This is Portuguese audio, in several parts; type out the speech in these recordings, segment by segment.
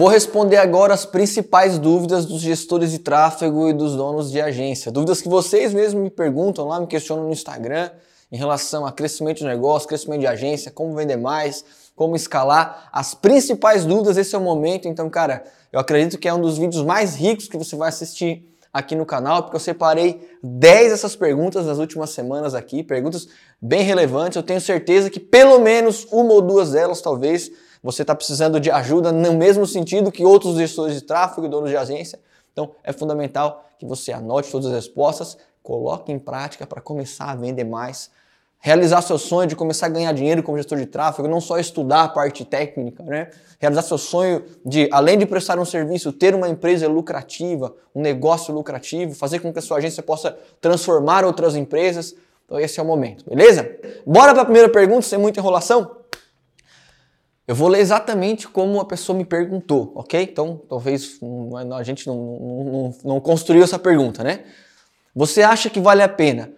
Vou responder agora as principais dúvidas dos gestores de tráfego e dos donos de agência. Dúvidas que vocês mesmos me perguntam lá, me questionam no Instagram em relação a crescimento de negócio, crescimento de agência, como vender mais, como escalar. As principais dúvidas, esse é o momento. Então, cara, eu acredito que é um dos vídeos mais ricos que você vai assistir aqui no canal, porque eu separei 10 dessas perguntas nas últimas semanas aqui, perguntas bem relevantes. Eu tenho certeza que pelo menos uma ou duas delas, talvez, você está precisando de ajuda no mesmo sentido que outros gestores de tráfego e donos de agência. Então, é fundamental que você anote todas as respostas, coloque em prática para começar a vender mais, realizar seu sonho de começar a ganhar dinheiro como gestor de tráfego, não só estudar a parte técnica, né? Realizar seu sonho de, além de prestar um serviço, ter uma empresa lucrativa, um negócio lucrativo, fazer com que a sua agência possa transformar outras empresas. Então esse é o momento, beleza? Bora para a primeira pergunta, sem muita enrolação? Eu vou ler exatamente como a pessoa me perguntou, ok? Então, talvez a gente não, não, não construiu essa pergunta, né? Você acha que vale a pena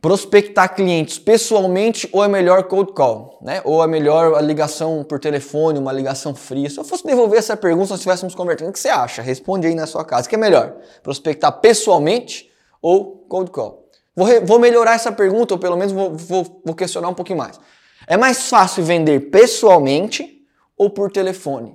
prospectar clientes pessoalmente ou é melhor cold call, né? Ou é melhor a ligação por telefone, uma ligação fria? Se eu fosse devolver essa pergunta, se nós estivéssemos conversando, o que você acha? Responde aí na sua casa. O que é melhor? Prospectar pessoalmente ou cold call? Vou, vou melhorar essa pergunta, ou pelo menos vou, vou, vou questionar um pouquinho mais. É mais fácil vender pessoalmente ou por telefone?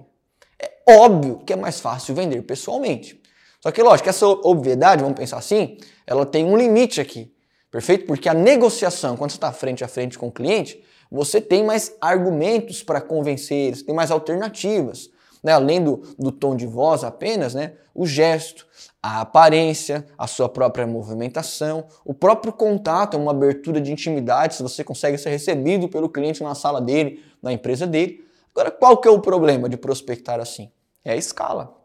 É óbvio que é mais fácil vender pessoalmente. Só que, lógico, essa obviedade, vamos pensar assim, ela tem um limite aqui. Perfeito? Porque a negociação, quando você está frente a frente com o cliente, você tem mais argumentos para convencer eles, tem mais alternativas. Né? Além do, do tom de voz apenas, né? o gesto, a aparência, a sua própria movimentação, o próprio contato, uma abertura de intimidade, se você consegue ser recebido pelo cliente na sala dele, na empresa dele. Agora, qual que é o problema de prospectar assim? É a escala.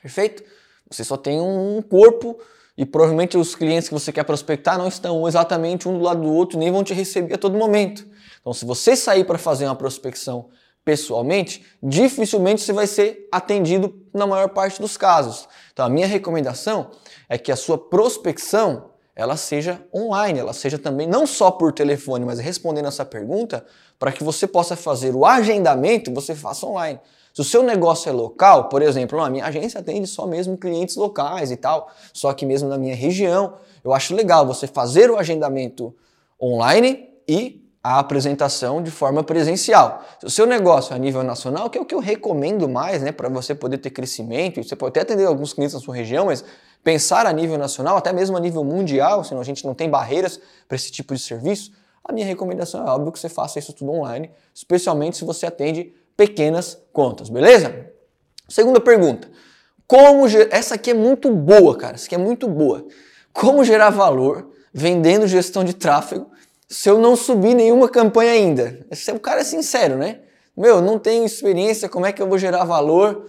Perfeito? Você só tem um corpo e provavelmente os clientes que você quer prospectar não estão exatamente um do lado do outro, nem vão te receber a todo momento. Então, se você sair para fazer uma prospecção pessoalmente, dificilmente você vai ser atendido na maior parte dos casos. Então, a minha recomendação é que a sua prospecção ela seja online, ela seja também não só por telefone, mas respondendo essa pergunta, para que você possa fazer o agendamento, você faça online. Se o seu negócio é local, por exemplo, a minha agência atende só mesmo clientes locais e tal, só que mesmo na minha região, eu acho legal você fazer o agendamento online e a apresentação de forma presencial. Se o seu negócio é a nível nacional, que é o que eu recomendo mais, né, para você poder ter crescimento, você pode até atender alguns clientes na sua região, mas pensar a nível nacional, até mesmo a nível mundial, senão a gente não tem barreiras para esse tipo de serviço, a minha recomendação é óbvio que você faça isso tudo online, especialmente se você atende pequenas contas, beleza? Segunda pergunta. Como ger... essa aqui é muito boa, cara. Essa aqui é muito boa. Como gerar valor vendendo gestão de tráfego se eu não subir nenhuma campanha ainda? Esse é o cara é sincero, né? Meu, não tenho experiência, como é que eu vou gerar valor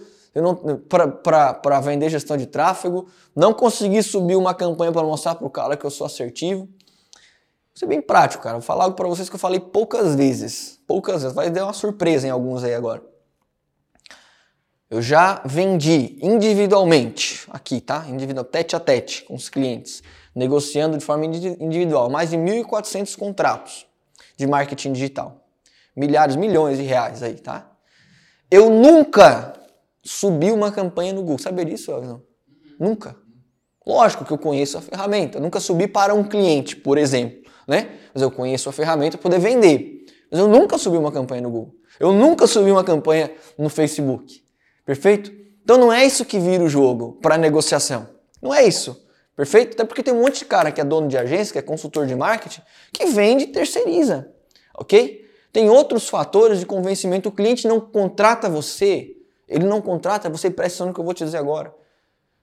para vender gestão de tráfego? Não consegui subir uma campanha para mostrar para o cara que eu sou assertivo. Vou ser bem prático, cara. Vou falar algo para vocês que eu falei poucas vezes poucas vezes, vai dar uma surpresa em alguns aí agora. Eu já vendi individualmente, aqui, tá? Individual, tete a tete com os clientes, negociando de forma individual, mais de 1.400 contratos de marketing digital. Milhares, milhões de reais aí, tá? Eu nunca subi uma campanha no Google. Sabia disso, Elton? Nunca. Lógico que eu conheço a ferramenta. Eu nunca subi para um cliente, por exemplo, né? Mas eu conheço a ferramenta para poder vender. Mas eu nunca subi uma campanha no Google. Eu nunca subi uma campanha no Facebook. Perfeito? Então não é isso que vira o jogo para negociação. Não é isso. Perfeito? Até porque tem um monte de cara que é dono de agência, que é consultor de marketing, que vende e terceiriza. Ok? Tem outros fatores de convencimento. O cliente não contrata você. Ele não contrata você, atenção no que eu vou te dizer agora.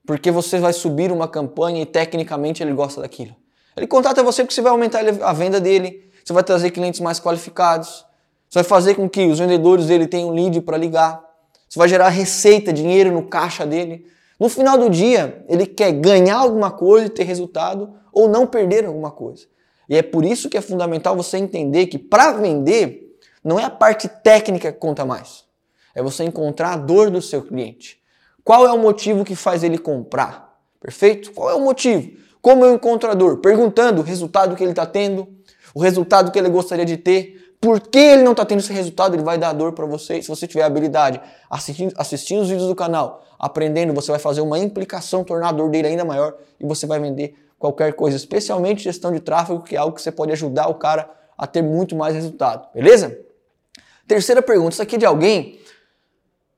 Porque você vai subir uma campanha e tecnicamente ele gosta daquilo. Ele contrata você porque você vai aumentar a venda dele, você vai trazer clientes mais qualificados, você vai fazer com que os vendedores dele tenham lead para ligar, você vai gerar receita, dinheiro no caixa dele. No final do dia, ele quer ganhar alguma coisa e ter resultado ou não perder alguma coisa. E é por isso que é fundamental você entender que para vender, não é a parte técnica que conta mais. É você encontrar a dor do seu cliente. Qual é o motivo que faz ele comprar? Perfeito? Qual é o motivo? Como eu encontro a dor? Perguntando o resultado que ele está tendo, o resultado que ele gostaria de ter, por que ele não está tendo esse resultado, ele vai dar dor para você. Se você tiver habilidade assistindo, assistindo os vídeos do canal, aprendendo, você vai fazer uma implicação, tornar a dor dele ainda maior e você vai vender qualquer coisa, especialmente gestão de tráfego, que é algo que você pode ajudar o cara a ter muito mais resultado, beleza? Terceira pergunta, isso aqui é de alguém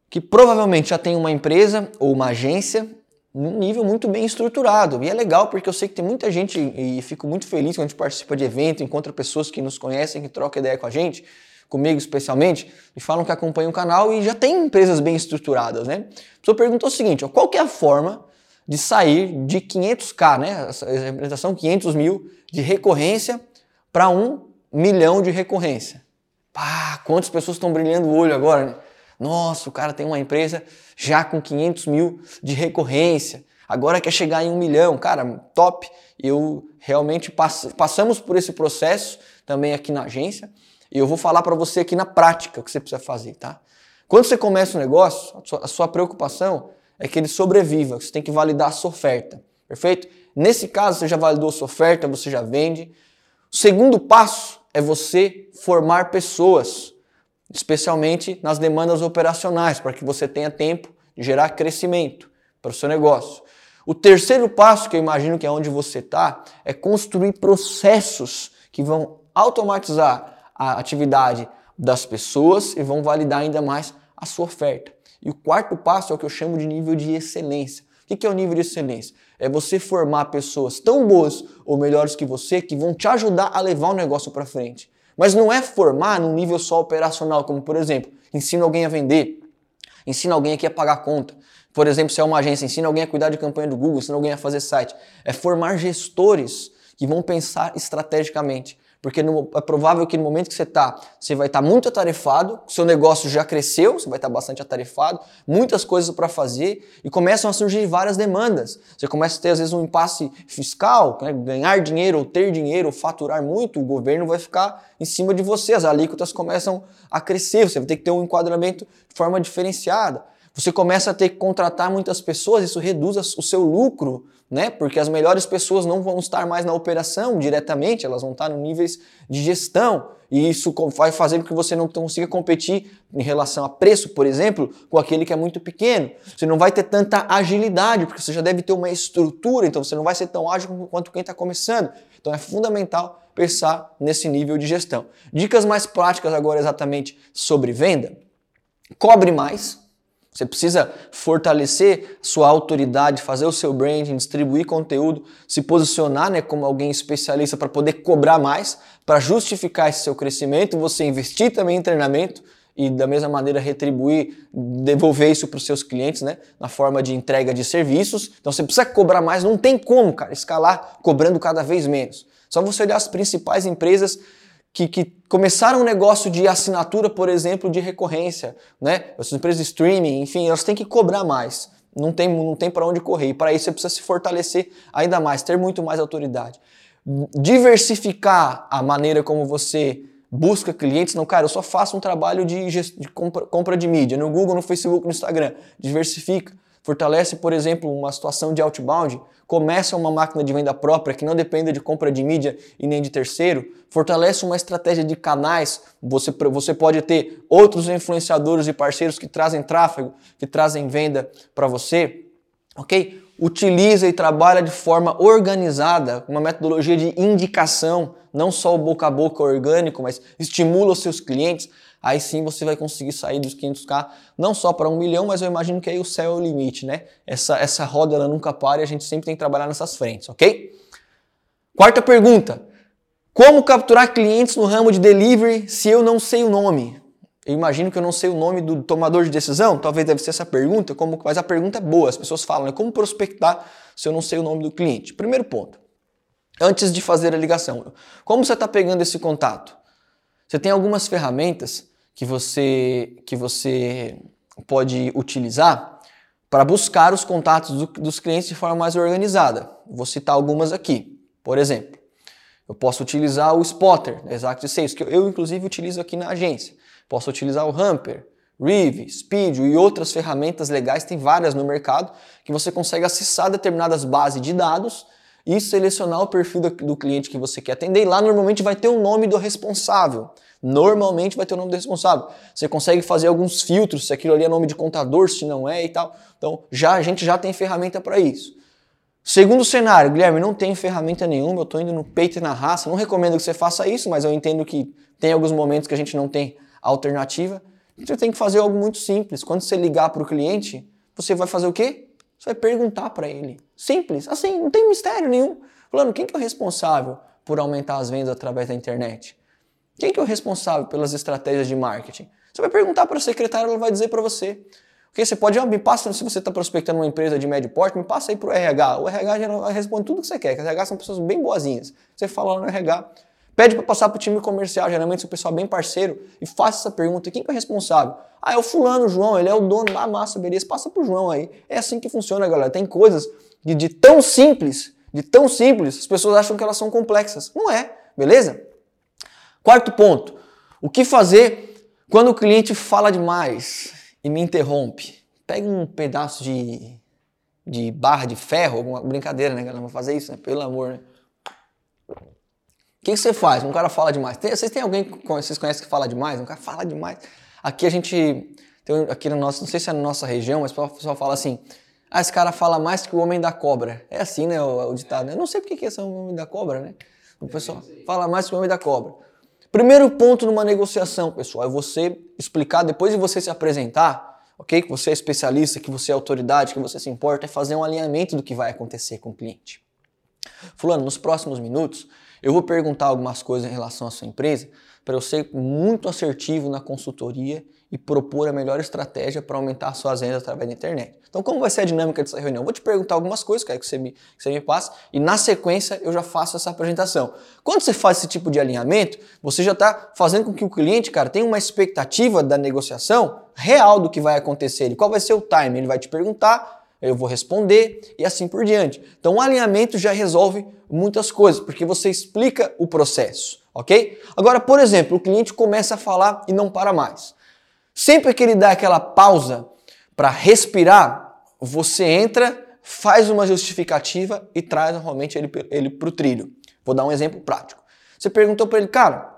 que provavelmente já tem uma empresa ou uma agência num nível muito bem estruturado. E é legal porque eu sei que tem muita gente e fico muito feliz quando a gente participa de evento, encontra pessoas que nos conhecem, que trocam ideia com a gente, comigo especialmente, e falam que acompanham o canal e já tem empresas bem estruturadas, né? A pessoa perguntou o seguinte, ó, qual que é a forma de sair de 500k, né? A representação 500 mil de recorrência para um milhão de recorrência. Pá, quantas pessoas estão brilhando o olho agora, né? Nossa, o cara tem uma empresa já com 500 mil de recorrência, agora quer chegar em um milhão. Cara, top. Eu realmente pass passamos por esse processo também aqui na agência e eu vou falar para você aqui na prática o que você precisa fazer, tá? Quando você começa um negócio, a sua, preocupação é que ele sobreviva, você tem que validar a sua oferta, perfeito? Nesse caso, você já validou a sua oferta, você já vende. O segundo passo é você formar pessoas especialmente nas demandas operacionais, para que você tenha tempo de gerar crescimento para o seu negócio. O terceiro passo, que eu imagino que é onde você está, é construir processos que vão automatizar a atividade das pessoas e vão validar ainda mais a sua oferta. E o quarto passo é o que eu chamo de nível de excelência. O que é o nível de excelência? É você formar pessoas tão boas ou melhores que você que vão te ajudar a levar o negócio para frente. Mas não é formar num nível só operacional, como por exemplo, ensina alguém a vender, ensina alguém aqui a pagar conta. Por exemplo, se é uma agência, ensina alguém a cuidar de campanha do Google, ensina alguém a fazer site. É formar gestores que vão pensar estrategicamente. Porque no, é provável que no momento que você está, você vai estar tá muito atarefado, seu negócio já cresceu, você vai estar tá bastante atarefado, muitas coisas para fazer e começam a surgir várias demandas. Você começa a ter às vezes um impasse fiscal, né? ganhar dinheiro ou ter dinheiro, ou faturar muito, o governo vai ficar em cima de você, as alíquotas começam a crescer, você vai ter que ter um enquadramento de forma diferenciada. Você começa a ter que contratar muitas pessoas, isso reduz o seu lucro, né? Porque as melhores pessoas não vão estar mais na operação diretamente, elas vão estar no níveis de gestão. E isso vai fazer com que você não consiga competir em relação a preço, por exemplo, com aquele que é muito pequeno. Você não vai ter tanta agilidade, porque você já deve ter uma estrutura, então você não vai ser tão ágil quanto quem está começando. Então é fundamental pensar nesse nível de gestão. Dicas mais práticas agora exatamente sobre venda. Cobre mais, você precisa fortalecer sua autoridade, fazer o seu branding, distribuir conteúdo, se posicionar né, como alguém especialista para poder cobrar mais, para justificar esse seu crescimento, você investir também em treinamento e da mesma maneira retribuir, devolver isso para os seus clientes, né, na forma de entrega de serviços. Então você precisa cobrar mais, não tem como, cara, escalar cobrando cada vez menos. Só você olhar as principais empresas que, que, começaram um negócio de assinatura, por exemplo, de recorrência, né? As empresas de streaming, enfim, elas têm que cobrar mais. Não tem, não tem para onde correr. E para isso você precisa se fortalecer ainda mais, ter muito mais autoridade. Diversificar a maneira como você busca clientes. Não, cara, eu só faço um trabalho de, de compra, compra de mídia no Google, no Facebook, no Instagram. Diversifica fortalece, por exemplo, uma situação de outbound, começa uma máquina de venda própria que não dependa de compra de mídia e nem de terceiro, fortalece uma estratégia de canais, você, você pode ter outros influenciadores e parceiros que trazem tráfego, que trazem venda para você, ok? Utiliza e trabalha de forma organizada, uma metodologia de indicação, não só o boca a boca orgânico, mas estimula os seus clientes aí sim você vai conseguir sair dos 500k não só para um milhão, mas eu imagino que aí o céu é o limite, né? Essa, essa roda ela nunca para e a gente sempre tem que trabalhar nessas frentes, ok? Quarta pergunta: como capturar clientes no ramo de delivery se eu não sei o nome? Eu imagino que eu não sei o nome do tomador de decisão, talvez deve ser essa pergunta, como, mas a pergunta é boa, as pessoas falam, né? Como prospectar se eu não sei o nome do cliente? Primeiro ponto, antes de fazer a ligação, como você está pegando esse contato? Você tem algumas ferramentas que você, que você pode utilizar para buscar os contatos do, dos clientes de forma mais organizada. Vou citar algumas aqui. Por exemplo, eu posso utilizar o Spotter, Exact Sales, que eu, eu inclusive utilizo aqui na agência. Posso utilizar o Hamper, Reeve, Speed e outras ferramentas legais, tem várias no mercado, que você consegue acessar determinadas bases de dados e selecionar o perfil do, cliente que você quer atender. E lá normalmente vai ter o nome do responsável. Normalmente vai ter o nome do responsável. Você consegue fazer alguns filtros, se aquilo ali é nome de contador, se não é e tal. Então já a gente já tem ferramenta para isso. Segundo cenário, Guilherme, não tem ferramenta nenhuma, eu estou indo no peito e na raça. Não recomendo que você faça isso, mas eu entendo que tem alguns momentos que a gente não tem alternativa. Você tem que fazer algo muito simples. Quando você ligar para o cliente, você vai fazer o quê? Você vai perguntar para ele. Simples, assim, não tem mistério nenhum. Falando, quem que é o responsável por aumentar as vendas através da internet? Quem que é o responsável pelas estratégias de marketing? Você vai perguntar para a secretária, ela vai dizer para você. Porque você pode, ah, me passa, se você está prospectando uma empresa de médio porte, me passa aí para o RH. O RH já responde tudo que você quer, que RH são pessoas bem boazinhas. Você fala lá no RH, pede para passar para o time comercial, geralmente são o pessoal bem parceiro, e faça essa pergunta, quem que é o responsável? Ah, é o fulano, o João, ele é o dono da massa, beleza, passa para o João aí. É assim que funciona, galera. Tem coisas de, de tão simples, de tão simples, as pessoas acham que elas são complexas. Não é, beleza? Quarto ponto: o que fazer quando o cliente fala demais e me interrompe? Pega um pedaço de, de barra de ferro, alguma brincadeira, né, galera? Vou fazer isso, né? Pelo amor, né? O que, que você faz? Um cara fala demais. Tem, vocês têm alguém que vocês conhecem que fala demais? Um cara fala demais. Aqui a gente tem aqui no nosso, não sei se é na nossa região, mas o pessoal fala assim: ah, esse cara fala mais que o homem da cobra. É assim, né, o, o ditado. Né? Eu não sei porque que é esse homem da cobra, né? O pessoal fala mais que o homem da cobra. Primeiro ponto numa negociação, pessoal, é você explicar, depois de você se apresentar, ok? Que você é especialista, que você é autoridade, que você se importa, é fazer um alinhamento do que vai acontecer com o cliente. Fulano, nos próximos minutos, eu vou perguntar algumas coisas em relação à sua empresa para eu ser muito assertivo na consultoria e propor a melhor estratégia para aumentar suas vendas através da internet. Então, como vai ser a dinâmica dessa reunião? Eu vou te perguntar algumas coisas, quero que você me, que você me passe, e na sequência eu já faço essa apresentação. Quando você faz esse tipo de alinhamento, você já está fazendo com que o cliente, cara, tenha uma expectativa da negociação real do que vai acontecer qual vai ser o time. Ele vai te perguntar, eu vou responder e assim por diante. Então, o alinhamento já resolve muitas coisas, porque você explica o processo, ok? Agora, por exemplo, o cliente começa a falar e não para mais. Sempre que ele dá aquela pausa para respirar, você entra, faz uma justificativa e traz normalmente ele, ele para o trilho. Vou dar um exemplo prático. Você perguntou para ele, cara,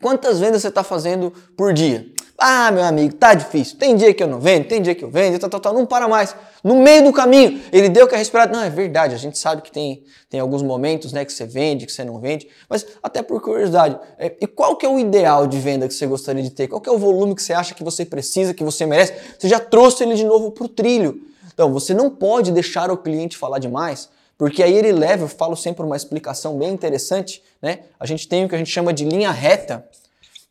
quantas vendas você está fazendo por dia? Ah, meu amigo, tá difícil. Tem dia que eu não vendo, tem dia que eu vendo, tal, tal, tal, não para mais. No meio do caminho, ele deu que a respirada. Não, é verdade, a gente sabe que tem, tem alguns momentos né, que você vende, que você não vende, mas até por curiosidade, é, e qual que é o ideal de venda que você gostaria de ter? Qual que é o volume que você acha que você precisa, que você merece? Você já trouxe ele de novo para o trilho. Então, você não pode deixar o cliente falar demais, porque aí ele leva, eu falo sempre uma explicação bem interessante, né? A gente tem o que a gente chama de linha reta,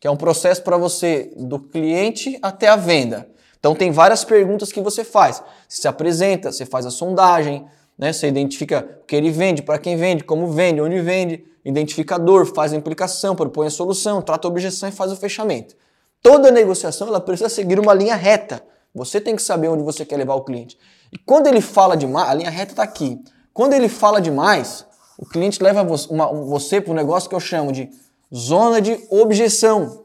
que é um processo para você do cliente até a venda. Então tem várias perguntas que você faz. Você se apresenta, você faz a sondagem, né? Você identifica o que ele vende, para quem vende, como vende, onde vende, identificador, faz a implicação, propõe a solução, trata a objeção e faz o fechamento. Toda negociação ela precisa seguir uma linha reta. Você tem que saber onde você quer levar o cliente. E quando ele fala demais, a linha reta está aqui. Quando ele fala demais, o cliente leva você para um negócio que eu chamo de Zona de objeção.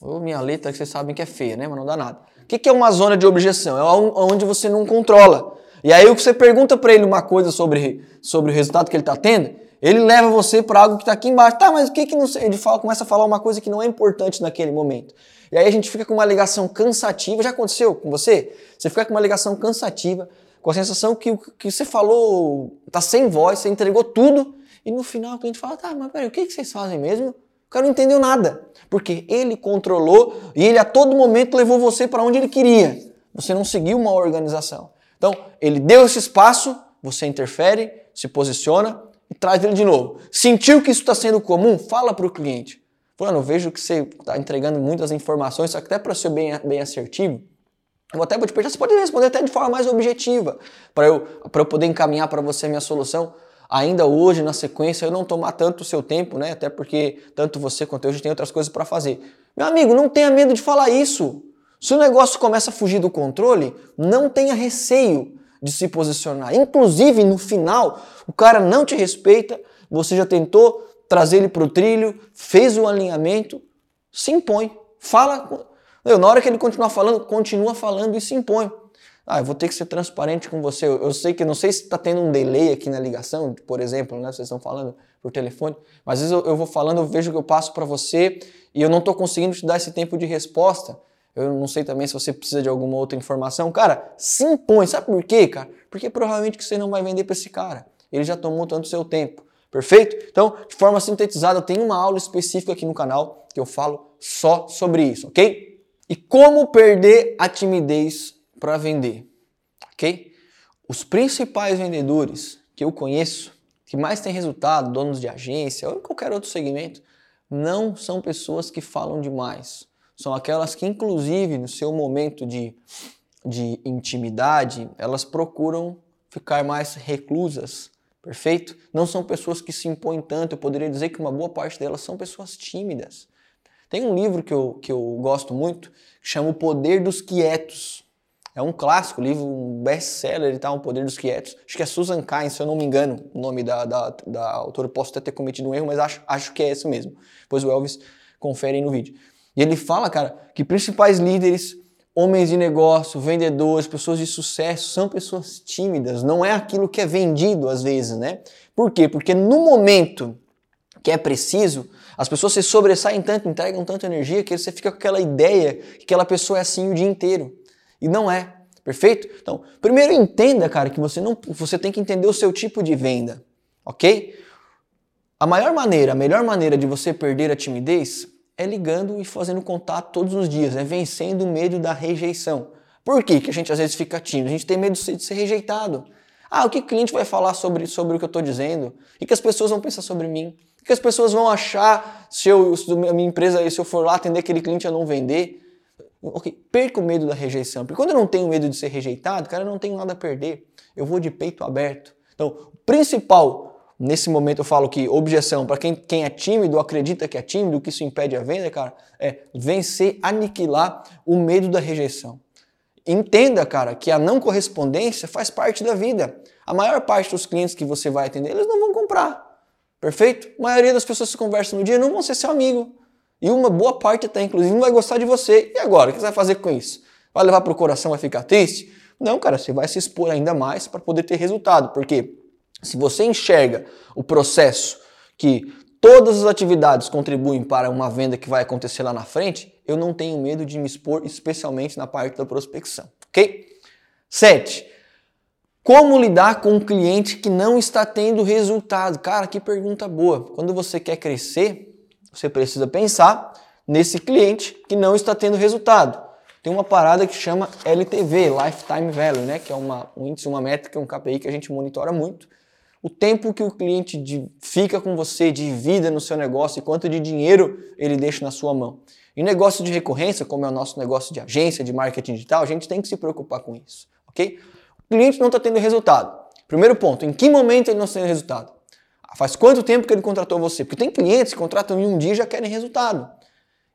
Minha letra que vocês sabem que é feia, né? Mas não dá nada. O que é uma zona de objeção? É onde você não controla. E aí o que você pergunta para ele uma coisa sobre, sobre o resultado que ele está tendo, ele leva você para algo que está aqui embaixo. Tá, mas o que que não sei? Ele fala, começa a falar uma coisa que não é importante naquele momento. E aí a gente fica com uma ligação cansativa. Já aconteceu com você? Você fica com uma ligação cansativa, com a sensação que o que você falou está sem voz, você entregou tudo e no final o cliente fala, tá, mas peraí, o que, vocês fazem mesmo? O cara não entendeu nada, porque ele controlou e ele a todo momento levou você para onde ele queria. Você não seguiu uma organização. Então, ele deu esse espaço, você interfere, se posiciona e traz ele de novo. Sentiu que isso está sendo comum? Fala para o cliente. Fulano, vejo que você está entregando muitas informações, só que até para ser bem, bem assertivo, eu até vou te perguntar, você pode responder até de forma mais objetiva, para eu, eu poder encaminhar para você a minha solução ainda hoje, na sequência, eu não tomar tanto o seu tempo, né? Até porque tanto você quanto eu, gente tem outras coisas para fazer. Meu amigo, não tenha medo de falar isso. Se o negócio começa a fugir do controle, não tenha receio de se posicionar. Inclusive, no final, o cara não te respeita, você já tentou trazer ele para o trilho, fez o alinhamento, se impõe. Fala. Na hora que ele continuar falando, continua falando e se impõe. Ah, eu vou ter que ser transparente com você. Eu, eu sei que não sei se está tendo um delay aqui na ligação, por exemplo, né? Vocês estão falando por telefone, mas às vezes eu, eu vou falando, eu vejo que eu passo para você e eu não estou conseguindo te dar esse tempo de resposta. Eu não sei também se você precisa de alguma outra informação. Cara, se impõe. Sabe por quê, cara? Porque provavelmente você não vai vender para esse cara. Ele já tomou tanto seu tempo. Perfeito? Então, de forma sintetizada, tenho uma aula específica aqui no canal que eu falo só sobre isso, ok? E como perder a timidez para vender, ok? Os principais vendedores que eu conheço, que mais têm resultado, donos de agência ou em qualquer outro segmento, não são pessoas que falam demais. São aquelas que, inclusive, no seu momento de, de intimidade, elas procuram ficar mais reclusas, perfeito? Não são pessoas que se impõem tanto. Eu poderia dizer que uma boa parte delas são pessoas tímidas. Tem um livro que eu, que eu gosto muito, que chama O Poder dos Quietos. É um clássico, livro, um best-seller e tal, O Poder dos Quietos. Acho que é Susan Cain, se eu não me engano, o nome da, da, da autora. Posso até ter cometido um erro, mas acho, acho que é esse mesmo. Depois o Elvis confere aí no vídeo. E ele fala, cara, que principais líderes, homens de negócio, vendedores, pessoas de sucesso, são pessoas tímidas. Não é aquilo que é vendido às vezes, né? Por quê? Porque no momento que é preciso, as pessoas se sobressaem tanto, entregam tanta energia que você fica com aquela ideia que aquela pessoa é assim o dia inteiro. E não é. Perfeito? Então, primeiro entenda, cara, que você não você tem que entender o seu tipo de venda, OK? A maior maneira, a melhor maneira de você perder a timidez é ligando e fazendo contato todos os dias, é vencendo o medo da rejeição. Por que, que a gente às vezes fica tímido? A gente tem medo de ser rejeitado. Ah, o que o cliente vai falar sobre, sobre o que eu estou dizendo? O que as pessoas vão pensar sobre mim? O que as pessoas vão achar se, eu, se a minha empresa, se eu for lá atender aquele cliente e não vender? Ok, perca o medo da rejeição. Porque quando eu não tenho medo de ser rejeitado, cara, eu não tenho nada a perder. Eu vou de peito aberto. Então, o principal, nesse momento eu falo que objeção, para quem, quem é tímido, acredita que é tímido, que isso impede a venda, cara, é vencer, aniquilar o medo da rejeição. Entenda, cara, que a não correspondência faz parte da vida. A maior parte dos clientes que você vai atender, eles não vão comprar. Perfeito? A maioria das pessoas que conversam no dia não vão ser seu amigo. E uma boa parte até, inclusive, não vai gostar de você. E agora? O que você vai fazer com isso? Vai levar para o coração, vai ficar triste? Não, cara, você vai se expor ainda mais para poder ter resultado. Porque se você enxerga o processo que todas as atividades contribuem para uma venda que vai acontecer lá na frente, eu não tenho medo de me expor, especialmente na parte da prospecção. Ok? 7. Como lidar com um cliente que não está tendo resultado? Cara, que pergunta boa. Quando você quer crescer, você precisa pensar nesse cliente que não está tendo resultado. Tem uma parada que chama LTV, Lifetime Value, né? que é uma, um índice, uma métrica, um KPI que a gente monitora muito. O tempo que o cliente de, fica com você de vida no seu negócio e quanto de dinheiro ele deixa na sua mão. Em negócio de recorrência, como é o nosso negócio de agência, de marketing digital, a gente tem que se preocupar com isso, ok? O cliente não está tendo resultado. Primeiro ponto, em que momento ele não está tendo resultado? Faz quanto tempo que ele contratou você? Porque tem clientes que contratam em um dia e já querem resultado.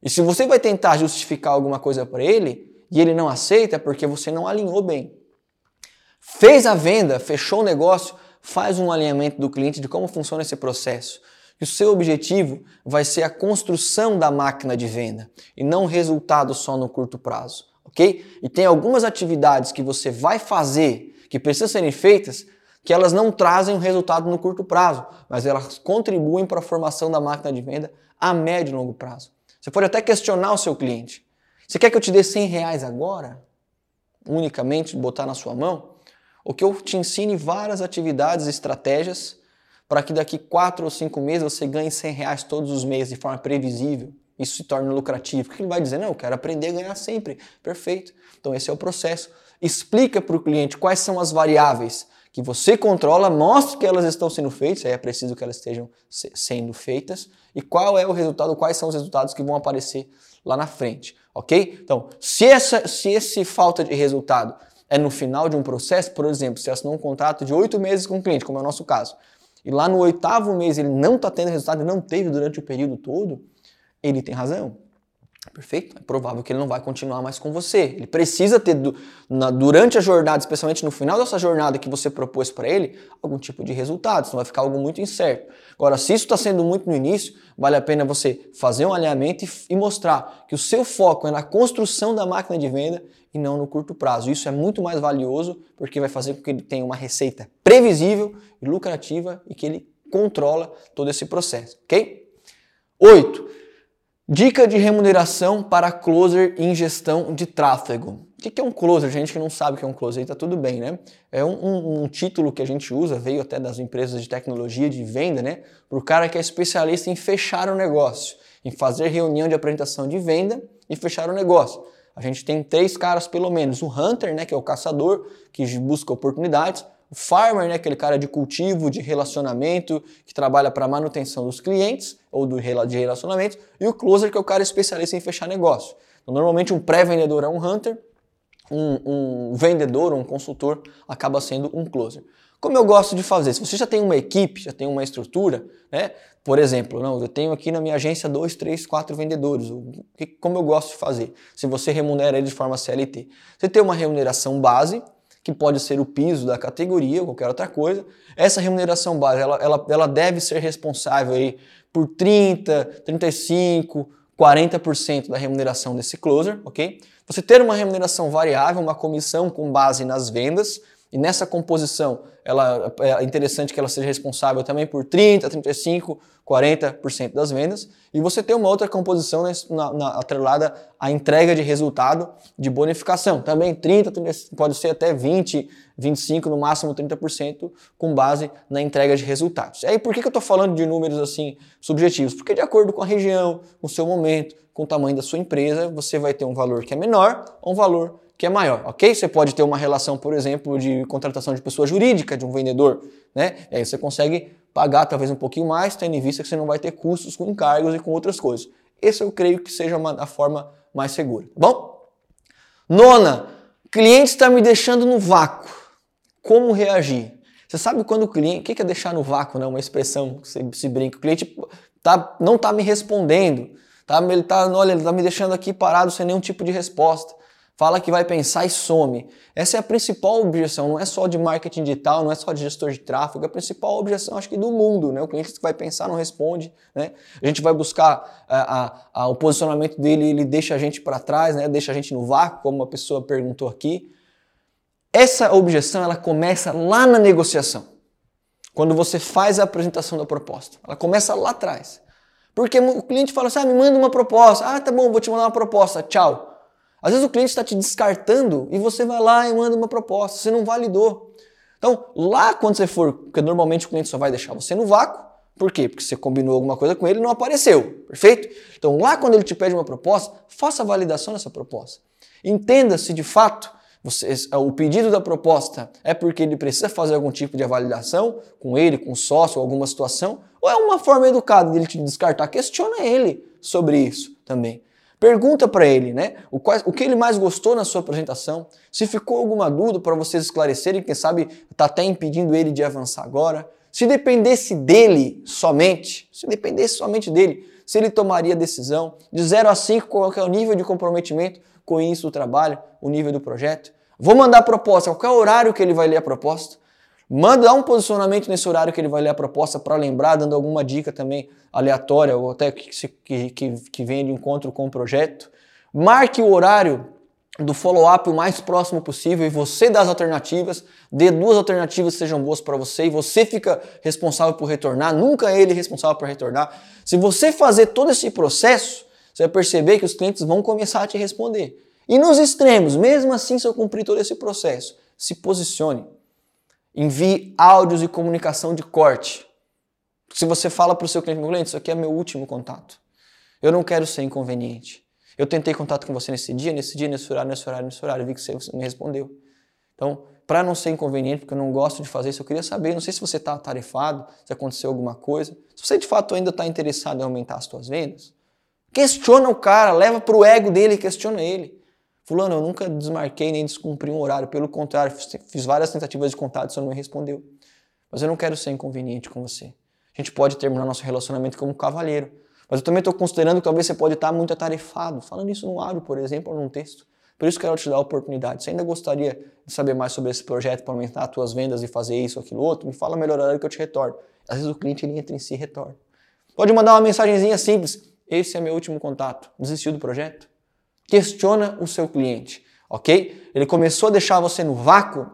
E se você vai tentar justificar alguma coisa para ele e ele não aceita, é porque você não alinhou bem. Fez a venda, fechou o negócio, faz um alinhamento do cliente de como funciona esse processo. E o seu objetivo vai ser a construção da máquina de venda e não resultado só no curto prazo, ok? E tem algumas atividades que você vai fazer que precisam serem feitas que elas não trazem um resultado no curto prazo, mas elas contribuem para a formação da máquina de venda a médio e longo prazo. Você pode até questionar o seu cliente. Você quer que eu te dê 100 reais agora? Unicamente botar na sua mão? Ou que eu te ensine várias atividades e estratégias para que daqui 4 ou 5 meses você ganhe 100 reais todos os meses de forma previsível? Isso se torna lucrativo. Porque ele vai dizer, não, eu quero aprender a ganhar sempre. Perfeito. Então esse é o processo. Explica para o cliente quais são as variáveis que você controla, mostre que elas estão sendo feitas, aí é preciso que elas estejam sendo feitas, e qual é o resultado, quais são os resultados que vão aparecer lá na frente, ok? Então, se, essa, se esse falta de resultado é no final de um processo, por exemplo, se assinou um contrato de oito meses com o cliente, como é o nosso caso, e lá no oitavo mês ele não está tendo resultado, não teve durante o período todo, ele tem razão. Perfeito? É provável que ele não vai continuar mais com você. Ele precisa ter, durante a jornada, especialmente no final dessa jornada que você propôs para ele, algum tipo de resultado, senão vai ficar algo muito incerto. Agora, se isso está sendo muito no início, vale a pena você fazer um alinhamento e, mostrar que o seu foco é na construção da máquina de venda e não no curto prazo. Isso é muito mais valioso porque vai fazer com que ele tenha uma receita previsível e lucrativa e que ele controla todo esse processo, ok? Oito, dica de remuneração para closer em gestão de tráfego. O que é um closer? Gente que não sabe o que é um closer, tá tudo bem, né? É um, um, um, título que a gente usa, veio até das empresas de tecnologia de venda, né? Para o cara que é especialista em fechar o negócio, em fazer reunião de apresentação de venda e fechar o negócio. A gente tem três caras pelo menos: o hunter, né, que é o caçador, que busca oportunidades, o farmer, né, aquele cara de cultivo, de relacionamento, que trabalha para manutenção dos clientes ou do, de relacionamentos, e o closer, que é o cara especialista em fechar negócio. Então, normalmente um pré-vendedor é um hunter, um, um vendedor, um consultor acaba sendo um closer. Como eu gosto de fazer? Se você já tem uma equipe, já tem uma estrutura, né? Por exemplo, não, eu tenho aqui na minha agência dois, três, quatro vendedores. Como eu gosto de fazer? Se você remunera ele de forma CLT, você tem uma remuneração base, que pode ser o piso da categoria ou qualquer outra coisa. Essa remuneração base, ela, ela, ela deve ser responsável aí por 30, 35, 40% da remuneração desse closer, ok? Você ter uma remuneração variável, uma comissão com base nas vendas, e nessa composição, ela, é interessante que ela seja responsável também por 30, 35, 40% das vendas. E você tem uma outra composição na, na, atrelada à entrega de resultado de bonificação. Também 30, 30, pode ser até 20, 25, no máximo 30%, com base na entrega de resultados. E aí, por que, que eu estou falando de números assim subjetivos? Porque de acordo com a região, com o seu momento, com o tamanho da sua empresa, você vai ter um valor que é menor ou um valor que é maior, ok? Você pode ter uma relação, por exemplo, de contratação de pessoa jurídica, de um vendedor, né? E aí você consegue pagar talvez um pouquinho mais, tendo em vista que você não vai ter custos com encargos e com outras coisas. Esse eu creio que seja uma, a forma mais segura, tá bom? Nona, cliente está me deixando no vácuo. Como reagir? Você sabe quando o cliente. O que é deixar no vácuo, né? Uma expressão que você se brinca. O cliente tá, não está me respondendo. Tá? Ele está, olha, ele está me deixando aqui parado sem nenhum tipo de resposta fala que vai pensar e some. Essa é a principal objeção, não é só de marketing digital, não é só de gestor de tráfego, é a principal objeção, acho que do mundo, né? O cliente que vai pensar não responde, né? A gente vai buscar a, a, a, o posicionamento dele, ele deixa a gente para trás, né? Deixa a gente no vácuo, como a pessoa perguntou aqui. Essa objeção, ela começa lá na negociação. Quando você faz a apresentação da proposta. Ela começa lá atrás. Porque o cliente fala assim, ah, me manda uma proposta. Ah, tá bom, vou te mandar uma proposta, tchau. Às vezes o cliente está te descartando e você vai lá e manda uma proposta, você não validou. Então, lá quando você for, porque normalmente o cliente só vai deixar você no vácuo, por quê? Porque você combinou alguma coisa com ele e não apareceu, perfeito? Então, lá quando ele te pede uma proposta, faça a validação dessa proposta. Entenda se de fato você, o pedido da proposta é porque ele precisa fazer algum tipo de validação com ele, com o sócio, alguma situação, ou é uma forma educada dele te descartar. Questiona ele sobre isso também. Pergunta para ele, né? O, o, que ele mais gostou na sua apresentação. Se ficou alguma dúvida para vocês esclarecerem, quem sabe está até impedindo ele de avançar agora. Se dependesse dele somente, se dependesse somente dele, se ele tomaria decisão de 0 a 5, qual é o nível de comprometimento com isso do trabalho, o nível do projeto. Vou mandar a proposta, qual é o horário que ele vai ler a proposta? Manda um posicionamento nesse horário que ele vai ler a proposta para lembrar, dando alguma dica também aleatória ou até que, que, que, que venha de encontro com o projeto. Marque o horário do follow-up o mais próximo possível e você dá as alternativas, dê duas alternativas que sejam boas para você e você fica responsável por retornar, nunca é ele responsável por retornar. Se você fazer todo esse processo, você vai perceber que os clientes vão começar a te responder. E nos extremos, mesmo assim, se eu cumprir todo esse processo, se posicione. Envie áudios e comunicação de corte. Se você fala para o seu cliente, meu cliente, isso aqui é meu último contato. Eu não quero ser inconveniente. Eu tentei contato com você nesse dia, nesse dia, nesse horário, nesse horário, nesse horário, vi que você me respondeu. Então, para não ser inconveniente, porque eu não gosto de fazer isso, eu queria saber, não sei se você está atarefado, se aconteceu alguma coisa, se você de fato ainda está interessado em aumentar as suas vendas, questiona o cara, leva para o ego dele e questiona ele. Fulano, eu nunca desmarquei nem descumpri um horário, pelo contrário, fiz várias tentativas de contato e você não me respondeu. Mas eu não quero ser inconveniente com você. A gente pode terminar nosso relacionamento como cavalheiro, Mas eu também estou considerando que talvez você pode estar muito atarefado, falando isso no áudio, por exemplo, ou num texto. Por isso quero te dar a oportunidade. Se ainda gostaria de saber mais sobre esse projeto para aumentar as tuas vendas e fazer isso, aquilo, outro, me fala melhor hora que eu te retorno. Às vezes o cliente ele entra em si e retorna. Pode mandar uma mensagenzinha simples. Esse é meu último contato. Desistiu do projeto? Questiona o seu cliente, ok? Ele começou a deixar você no vácuo.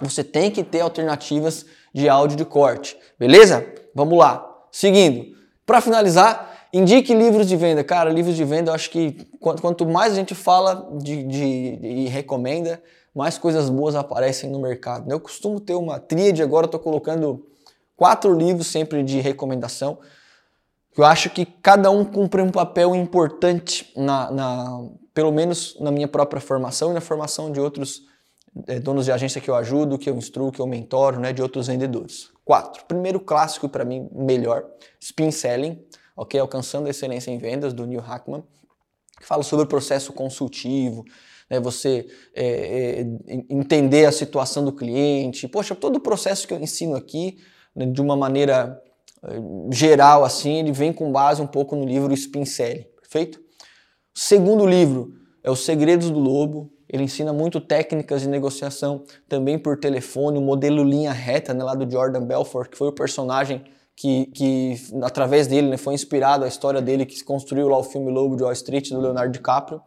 Você tem que ter alternativas de áudio de corte, beleza? Vamos lá. Seguindo. Para finalizar, indique livros de venda. Cara, livros de venda, eu acho que quanto mais a gente fala de, de, e recomenda, mais coisas boas aparecem no mercado. Eu costumo ter uma tríade, agora estou colocando quatro livros sempre de recomendação. Eu acho que cada um cumpre um papel importante, na, na pelo menos na minha própria formação e na formação de outros é, donos de agência que eu ajudo, que eu instruo, que eu mentoro, né, de outros vendedores. Quatro. Primeiro clássico para mim, melhor, Spin Selling, ok? Alcançando a excelência em vendas, do Neil Hackman, que fala sobre o processo consultivo, né, você é, é, entender a situação do cliente. Poxa, todo o processo que eu ensino aqui, né, de uma maneira geral assim, ele vem com base um pouco no livro Spin Selling, perfeito? O segundo livro é Os Segredos do Lobo. Ele ensina muito técnicas de negociação também por telefone, o modelo linha reta, né, lá do Jordan Belfort, que foi o personagem que, que através dele né, foi inspirado a história dele que se construiu lá o filme Lobo de Wall Street do Leonardo DiCaprio.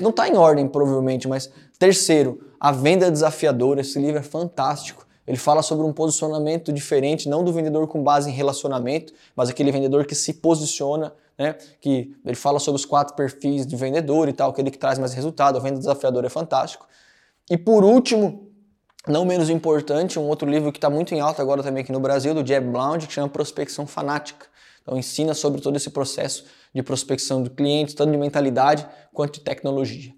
Não está em ordem, provavelmente, mas terceiro, A Venda Desafiadora. Esse livro é fantástico. Ele fala sobre um posicionamento diferente, não do vendedor com base em relacionamento, mas aquele vendedor que se posiciona, né? Que ele fala sobre os quatro perfis de vendedor e tal, aquele que traz mais resultado. A venda desafiadora é fantástico. E por último, não menos importante, um outro livro que está muito em alta agora também aqui no Brasil, do Jeb Blount, que chama Prospecção Fanática. Então ensina sobre todo esse processo de prospecção de clientes, tanto de mentalidade quanto de tecnologia.